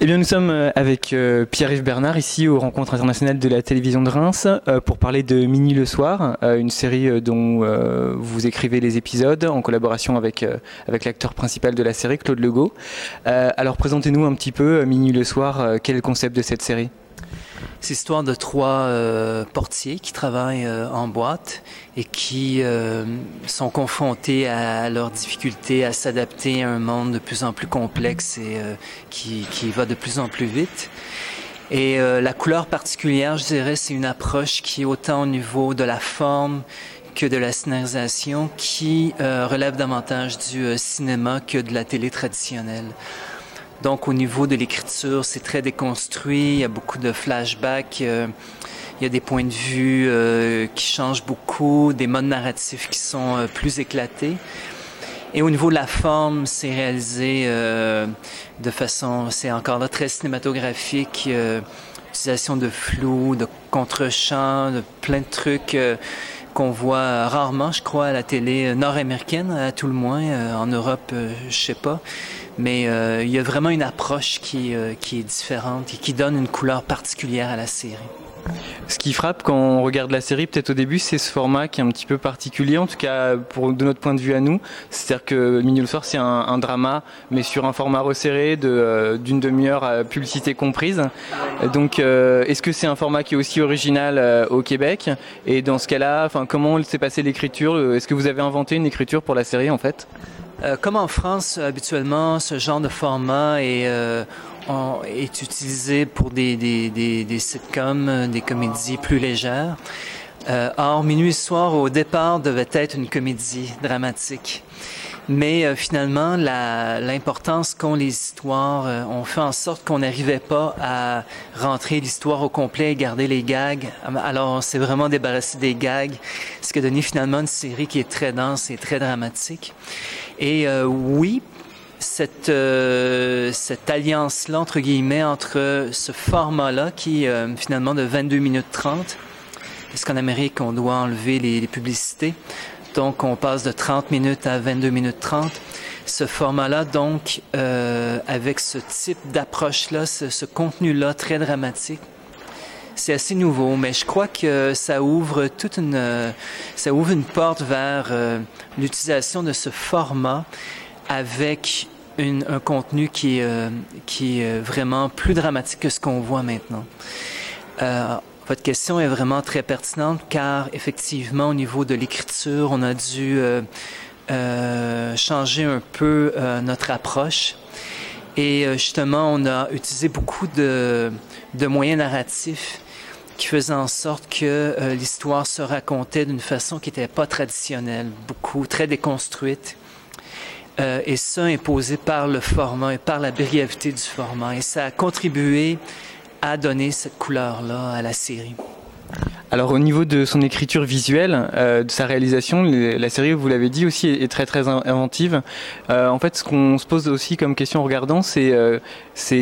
Eh bien, nous sommes euh, avec euh, Pierre-Yves Bernard ici aux Rencontres internationales de la télévision de Reims euh, pour parler de Mini le soir, une série dont vous écrivez les épisodes en collaboration avec, avec l'acteur principal de la série, Claude Legault. alors, présentez-nous un petit peu Mini le soir, quel est le concept de cette série? C'est l'histoire de trois euh, portiers qui travaillent euh, en boîte et qui euh, sont confrontés à leurs difficultés à s'adapter à un monde de plus en plus complexe et qui, qui, va de plus en plus vite. Et la couleur particulière, je dirais, c'est une approche qui est autant au niveau de la forme que de la scénarisation, qui relève davantage du cinéma que de la télé traditionnelle. Donc au niveau de l'écriture, c'est très déconstruit, il y a beaucoup de flashbacks, euh, il y a des points de vue euh, qui changent beaucoup, des modes narratifs qui sont euh, plus éclatés. Et au niveau de la forme, c'est réalisé de façon, c'est encore là très cinématographique, utilisation de flou, de contre-champ, de plein de trucs qu'on voit rarement, je crois, à la télé nord-américaine, à tout le moins. en Europe, je sais pas. Mais euh, il y a vraiment une approche qui, euh, qui est différente et qui donne une couleur particulière à la série. Ce qui frappe quand on regarde la série, peut-être au début, c'est ce format qui est un petit peu particulier, en tout cas de notre point de vue à nous. C'est-à-dire que Mini le soir, c'est un, drama, mais sur un format resserré euh, d'une demi-heure à publicité comprise. Donc, est-ce que c'est un format qui est aussi original au Québec? Et dans ce cas-là, comment s'est passée l'écriture? Est-ce que vous avez inventé une écriture pour la série, en fait? Euh, comme en France, habituellement, ce genre de format est, euh, est utilisé pour des, des, des, des, sitcoms, des comédies plus légères. Euh, or, Minuit Soir, au départ, devait être une comédie dramatique. Mais euh, finalement, l'importance qu'ont les histoires euh, ont fait en sorte qu'on n'arrivait pas à rentrer l'histoire au complet et garder les gags. Alors, on s'est vraiment débarrassé des gags, ce qui a donné finalement une série qui est très dense et très dramatique. Et euh, oui, cette, cette alliance-là, entre guillemets, entre ce format-là, qui est finalement de 22 minutes 30, parce qu'en Amérique, on doit enlever les, les publicités, donc, on passe de 30 minutes à 22 minutes 30. Ce format-là, donc, euh, avec ce type d'approche-là, ce, contenu-là très dramatique, c'est assez nouveau, mais je crois que ça ouvre toute une, ça ouvre une porte vers euh, l'utilisation de ce format avec un contenu qui euh, qui est vraiment plus dramatique que ce qu'on voit maintenant. Votre question est vraiment très pertinente car effectivement au niveau de l'écriture, on a dû euh, euh, changer un peu euh, notre approche. Et justement, on a utilisé beaucoup de, de moyens narratifs qui faisaient en sorte que l'histoire se racontait d'une façon qui n'était pas traditionnelle, beaucoup, très déconstruite. et ça imposé par le format et par la brièveté du format. Et ça a contribué a donné cette couleur-là à la série. Alors au niveau de son écriture visuelle, euh, de sa réalisation, la série, vous l'avez dit aussi, est très très inventive. Euh, en fait, ce qu'on se pose aussi comme question en regardant, c'est euh,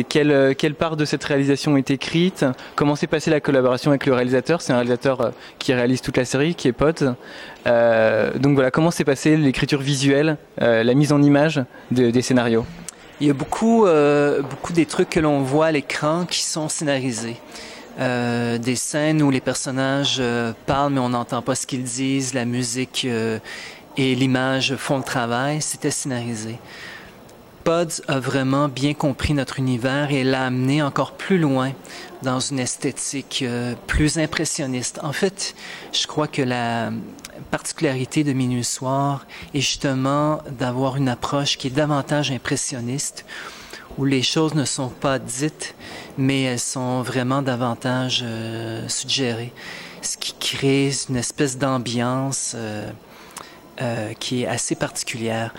quelle, quelle part de cette réalisation est écrite, comment s'est passée la collaboration avec le réalisateur. C'est un réalisateur qui réalise toute la série, qui est pote. Donc voilà, comment s'est passée l'écriture visuelle, la mise en image de, des scénarios. Il y a beaucoup, euh, beaucoup des trucs que l'on voit à l'écran qui sont scénarisés. Euh, des scènes où les personnages euh, parlent mais on n'entend pas ce qu'ils disent, la musique euh, et l'image font le travail, c'était scénarisé. Pods a vraiment bien compris notre univers et l'a amené encore plus loin dans une esthétique euh, plus impressionniste. En fait, je crois que la particularité de Minuit Soir est justement d'avoir une approche qui est davantage impressionniste, où les choses ne sont pas dites, mais elles sont vraiment davantage euh, suggérées, ce qui crée une espèce d'ambiance euh, euh qui est assez particulière.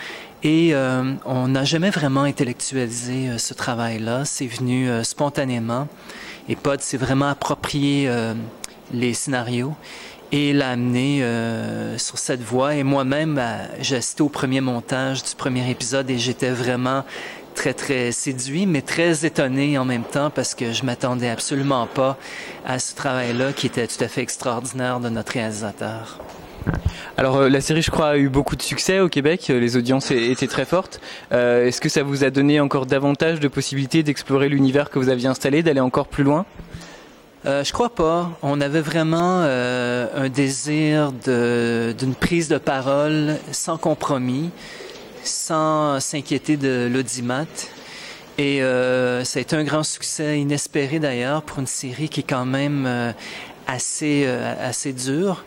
Et euh, on n'a jamais vraiment intellectualisé euh, ce travail-là. C'est venu euh, spontanément. Et Pod s'est vraiment approprié les scénarios et l'a amené sur cette voie. Et moi-même, j'ai assisté au premier montage du premier épisode et j'étais vraiment très, très séduit, mais très étonné en même temps parce que je m'attendais absolument pas à ce travail-là qui était tout à fait extraordinaire de notre réalisateur. Alors la série, je crois, a eu beaucoup de succès au Québec. Les audiences étaient très fortes. Est-ce que ça vous a donné encore davantage de possibilités d'explorer l'univers que vous aviez installé, d'aller encore plus loin? Euh, je crois pas. On avait vraiment euh, un désir d'une prise de parole sans compromis, sans s'inquiéter de l'audimat. Et euh, ça a été un grand succès inespéré d'ailleurs pour une série qui est quand même euh, assez euh, assez dure.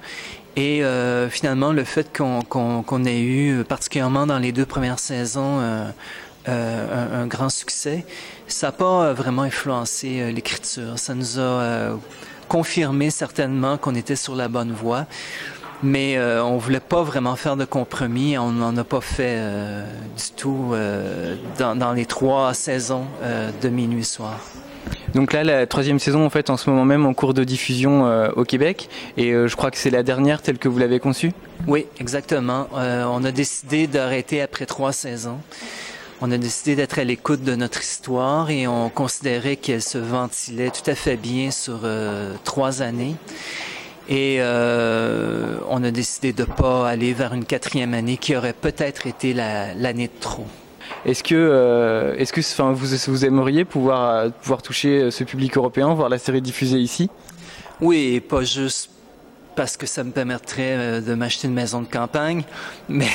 Et finalement, le fait qu'on ait eu, particulièrement dans les deux premières saisons, euh, un, grand succès. Ça n'a pas vraiment influencé euh, l'écriture. Ça nous a euh, confirmé certainement qu'on était sur la bonne voie. Mais on voulait pas vraiment faire de compromis. On n'en a pas fait du tout dans, dans, les trois saisons de Minuit Soir. Donc là, la troisième saison, en fait, en ce moment même, en cours de diffusion au Québec. Et je crois que c'est la dernière telle que vous l'avez conçue. Oui, exactement. on a décidé d'arrêter après trois saisons on a décidé d'être à l'écoute de notre histoire et on considérait qu'elle se ventilait tout à fait bien sur euh, trois années. Et euh, on a décidé de pas aller vers une quatrième année qui aurait peut-être été l'année de trop. Est-ce que, euh, est-ce que, enfin, vous, vous aimeriez pouvoir pouvoir toucher ce public européen, voir la série diffusée ici? Oui, pas juste parce que ça me permettrait de m'acheter une maison de campagne, mais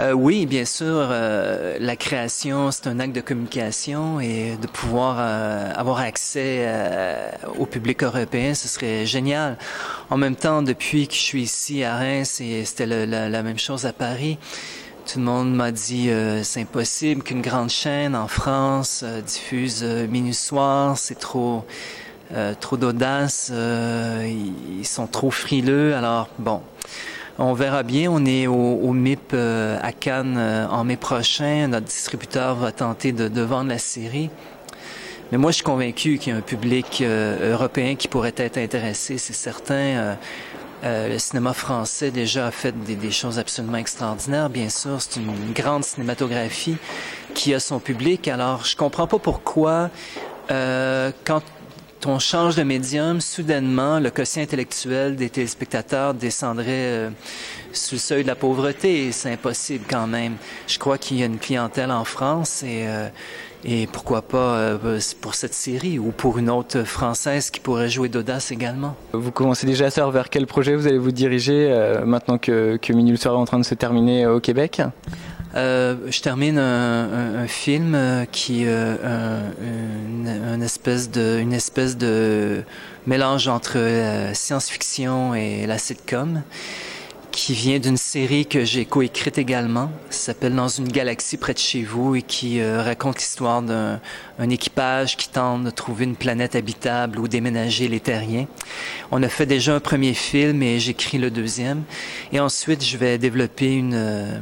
euh, oui, bien sûr, euh, la création, c'est un acte de communication et de pouvoir euh, avoir accès au public européen, ce serait génial. En même temps, depuis que je suis ici à Reims, et c'était la, même chose à Paris, tout le monde m'a dit c'est impossible qu'une grande chaîne en France diffuse Minuit Soir, c'est trop... trop d'audace, ils sont trop frileux. Alors bon, on verra bien. On est au, MIP euh, à Cannes euh, en mai prochain. Notre distributeur va tenter de, vendre la série. Mais moi, je suis convaincu qu'il y a un public euh, européen qui pourrait être intéressé, c'est certain. le cinéma français déjà a fait des, choses absolument extraordinaires. Bien sûr, c'est une grande cinématographie qui a son public. Alors, je comprends pas pourquoi quand on change de médium, soudainement, le quotient intellectuel des téléspectateurs descendrait euh, sous le seuil de la pauvreté. C'est impossible quand même. Je crois qu'il y a une clientèle en France et, euh, et pourquoi pas euh, pour cette série ou pour une autre française qui pourrait jouer d'audace également. Vous commencez déjà à savoir vers quel projet vous allez vous diriger maintenant que, que Minuit est en train de se terminer au Québec? Euh, je termine un, un, film euh, qui euh, une, espèce de une espèce de mélange entre science-fiction et la sitcom qui vient d'une série que j'ai coécrite également, s'appelle Dans une galaxie près de chez vous et qui raconte l'histoire d'un équipage qui tente de trouver une planète habitable ou déménager les terriens. On a fait déjà un premier film et j'écris le deuxième. Et ensuite, je vais développer une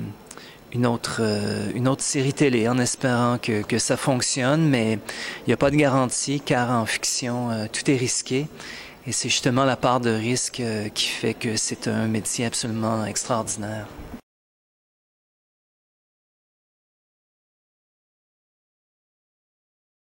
une autre, euh, une autre série télé en espérant que, que ça fonctionne, mais il n'y a pas de garantie car en fiction, euh, tout est risqué. Et c'est justement la part de risque euh, qui fait que c'est un métier absolument extraordinaire.